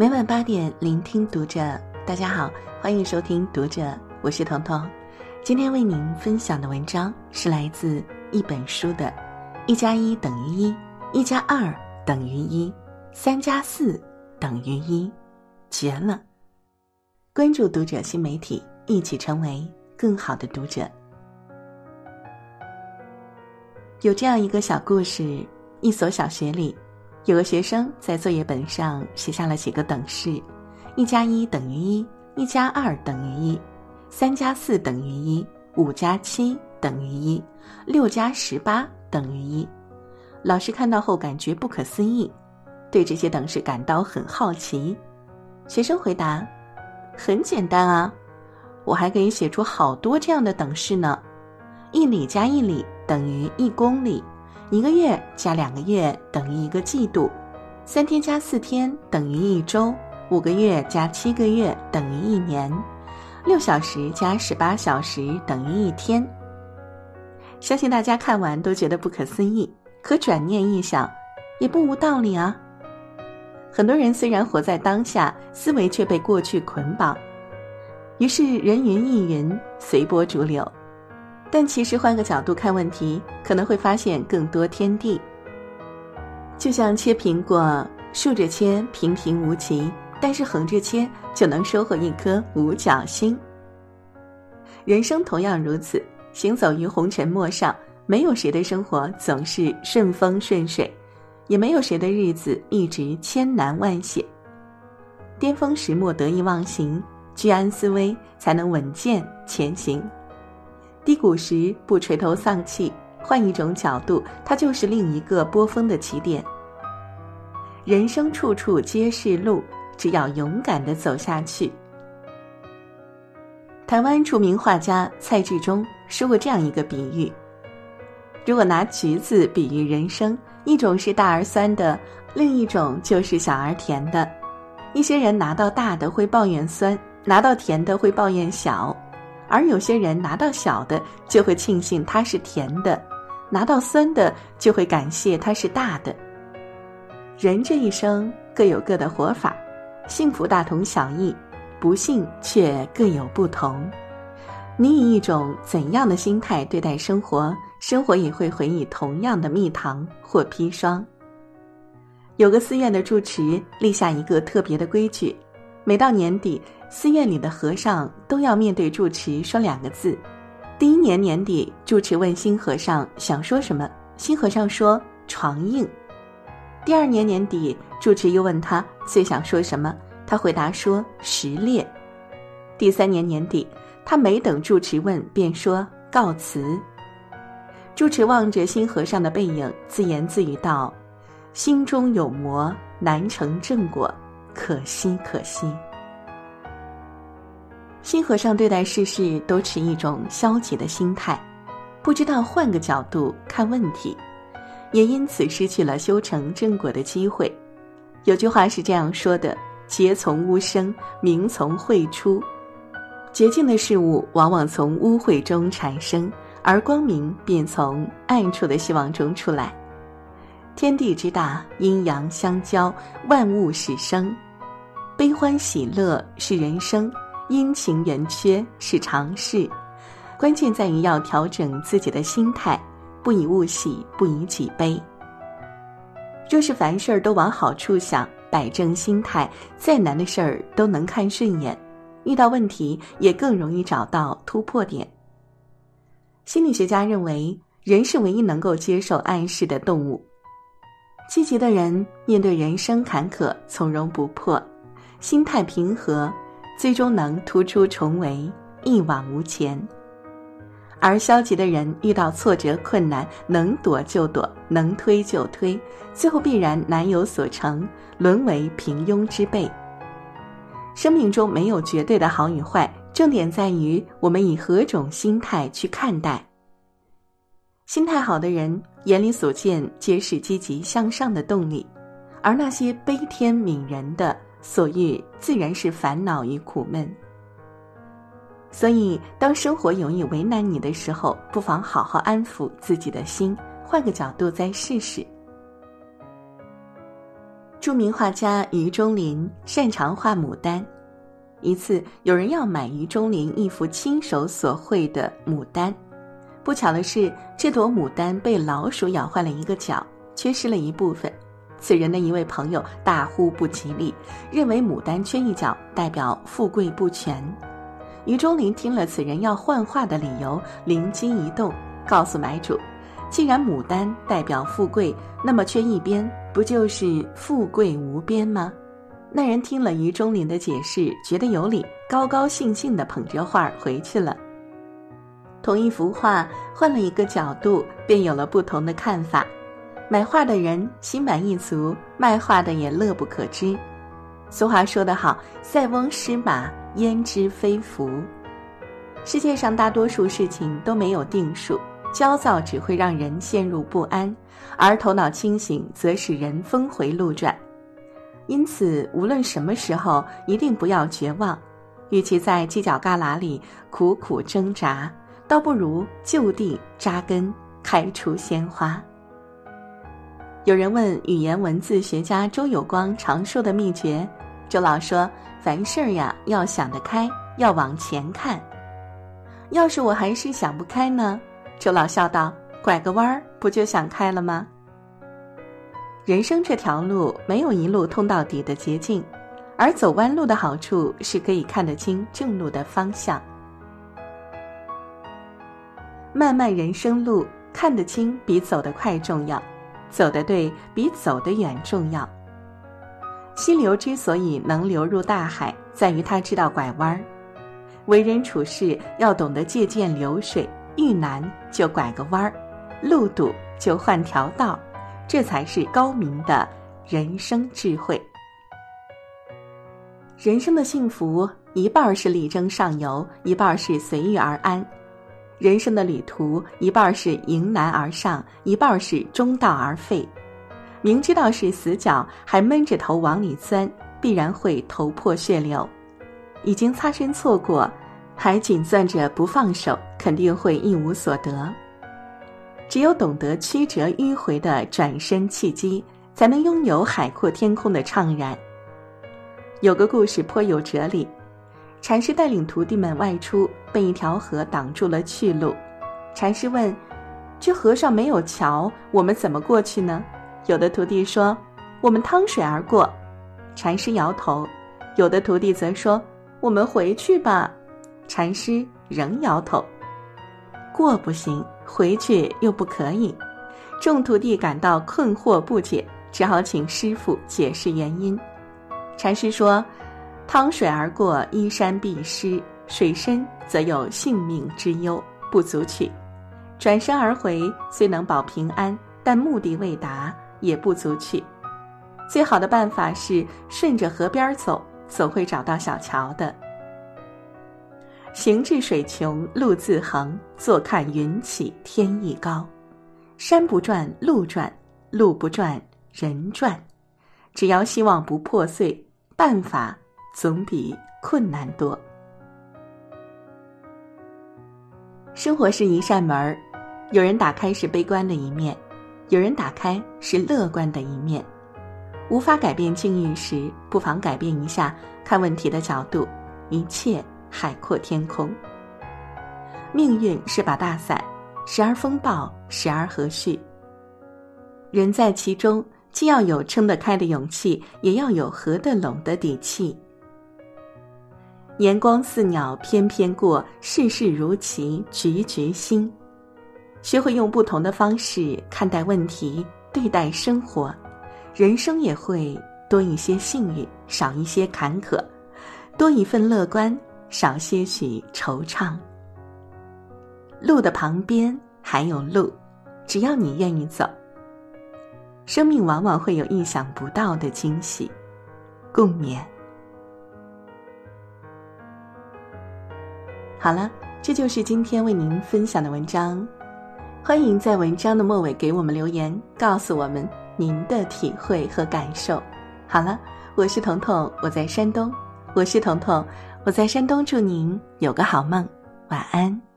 每晚八点，聆听读者。大家好，欢迎收听读者，我是彤彤。今天为您分享的文章是来自一本书的《一加一等于一，一加二等于一，三加四等于一》，绝了！关注读者新媒体，一起成为更好的读者。有这样一个小故事：一所小学里。有个学生在作业本上写下了几个等式：一加一等于一，一加二等于一，三加四等于一，五加七等于一，六加十八等于一。老师看到后感觉不可思议，对这些等式感到很好奇。学生回答：“很简单啊，我还可以写出好多这样的等式呢。一里加一里等于一公里。”一个月加两个月等于一个季度，三天加四天等于一周，五个月加七个月等于一年，六小时加十八小时等于一天。相信大家看完都觉得不可思议，可转念一想，也不无道理啊。很多人虽然活在当下，思维却被过去捆绑，于是人云亦云，随波逐流。但其实换个角度看问题，可能会发现更多天地。就像切苹果，竖着切平平无奇，但是横着切就能收获一颗五角星。人生同样如此，行走于红尘陌上，没有谁的生活总是顺风顺水，也没有谁的日子一直千难万险。巅峰时莫得意忘形，居安思危，才能稳健前行。低谷时不垂头丧气，换一种角度，它就是另一个波峰的起点。人生处处皆是路，只要勇敢的走下去。台湾著名画家蔡志忠说过这样一个比喻：如果拿橘子比喻人生，一种是大而酸的，另一种就是小而甜的。一些人拿到大的会抱怨酸，拿到甜的会抱怨小。而有些人拿到小的就会庆幸它是甜的，拿到酸的就会感谢它是大的。人这一生各有各的活法，幸福大同小异，不幸却各有不同。你以一种怎样的心态对待生活，生活也会回以同样的蜜糖或砒霜。有个寺院的住持立下一个特别的规矩。每到年底，寺院里的和尚都要面对住持说两个字。第一年年底，住持问新和尚想说什么，新和尚说“床硬”。第二年年底，住持又问他最想说什么，他回答说“石裂”。第三年年底，他没等住持问，便说“告辞”。住持望着新和尚的背影，自言自语道：“心中有魔，难成正果。”可惜，可惜。新和尚对待世事都持一种消极的心态，不知道换个角度看问题，也因此失去了修成正果的机会。有句话是这样说的：“劫从污生，明从晦出。”洁净的事物往往从污秽中产生，而光明便从暗处的希望中出来。天地之大，阴阳相交，万物始生。悲欢喜乐是人生，阴晴圆缺是常事，关键在于要调整自己的心态，不以物喜，不以己悲。若是凡事都往好处想，摆正心态，再难的事儿都能看顺眼，遇到问题也更容易找到突破点。心理学家认为，人是唯一能够接受暗示的动物。积极的人面对人生坎坷从容不迫。心态平和，最终能突出重围，一往无前。而消极的人遇到挫折困难，能躲就躲，能推就推，最后必然难有所成，沦为平庸之辈。生命中没有绝对的好与坏，重点在于我们以何种心态去看待。心态好的人，眼里所见皆是积极向上的动力，而那些悲天悯人的。所遇自然是烦恼与苦闷，所以当生活容易为难你的时候，不妨好好安抚自己的心，换个角度再试试。著名画家余中林擅长画牡丹。一次，有人要买余中林一幅亲手所绘的牡丹，不巧的是，这朵牡丹被老鼠咬坏了一个角，缺失了一部分。此人的一位朋友大呼不吉利，认为牡丹缺一角代表富贵不全。于中林听了此人要换画的理由，灵机一动，告诉买主：“既然牡丹代表富贵，那么缺一边不就是富贵无边吗？”那人听了于中林的解释，觉得有理，高高兴兴地捧着画回去了。同一幅画换了一个角度，便有了不同的看法。买画的人心满意足，卖画的也乐不可支。俗话说得好：“塞翁失马，焉知非福。”世界上大多数事情都没有定数，焦躁只会让人陷入不安，而头脑清醒则使人峰回路转。因此，无论什么时候，一定不要绝望。与其在犄角旮旯里苦苦挣扎，倒不如就地扎根，开出鲜花。有人问语言文字学家周有光常说的秘诀，周老说：“凡事呀，要想得开，要往前看。要是我还是想不开呢？”周老笑道：“拐个弯儿，不就想开了吗？”人生这条路没有一路通到底的捷径，而走弯路的好处是可以看得清正路的方向。漫漫人生路，看得清比走得快重要。走得对比走得远重要。溪流之所以能流入大海，在于它知道拐弯儿。为人处事要懂得借鉴流水，遇难就拐个弯儿，路堵就换条道，这才是高明的人生智慧。人生的幸福，一半是力争上游，一半是随遇而安。人生的旅途，一半是迎难而上，一半是中道而废。明知道是死角，还闷着头往里钻，必然会头破血流。已经擦身错过，还紧攥着不放手，肯定会一无所得。只有懂得曲折迂回的转身契机，才能拥有海阔天空的怅然。有个故事颇有哲理。禅师带领徒弟们外出，被一条河挡住了去路。禅师问：“这河上没有桥，我们怎么过去呢？”有的徒弟说：“我们趟水而过。”禅师摇头。有的徒弟则说：“我们回去吧。”禅师仍摇头。过不行，回去又不可以。众徒弟感到困惑不解，只好请师傅解释原因。禅师说。趟水而过，依山必失；水深则有性命之忧，不足取。转身而回，虽能保平安，但目的未达，也不足取。最好的办法是顺着河边走，总会找到小桥的。行至水穷路自横，坐看云起天亦高。山不转路转，路不转人转。只要希望不破碎，办法。总比困难多。生活是一扇门，有人打开是悲观的一面，有人打开是乐观的一面。无法改变境遇时，不妨改变一下看问题的角度，一切海阔天空。命运是把大伞，时而风暴，时而和煦。人在其中，既要有撑得开的勇气，也要有合得拢的底气。年光似鸟，翩翩过；世事如棋，局局新。学会用不同的方式看待问题，对待生活，人生也会多一些幸运，少一些坎坷；多一份乐观，少些许惆怅。路的旁边还有路，只要你愿意走。生命往往会有意想不到的惊喜。共勉。好了，这就是今天为您分享的文章。欢迎在文章的末尾给我们留言，告诉我们您的体会和感受。好了，我是彤彤，我在山东。我是彤彤，我在山东，祝您有个好梦，晚安。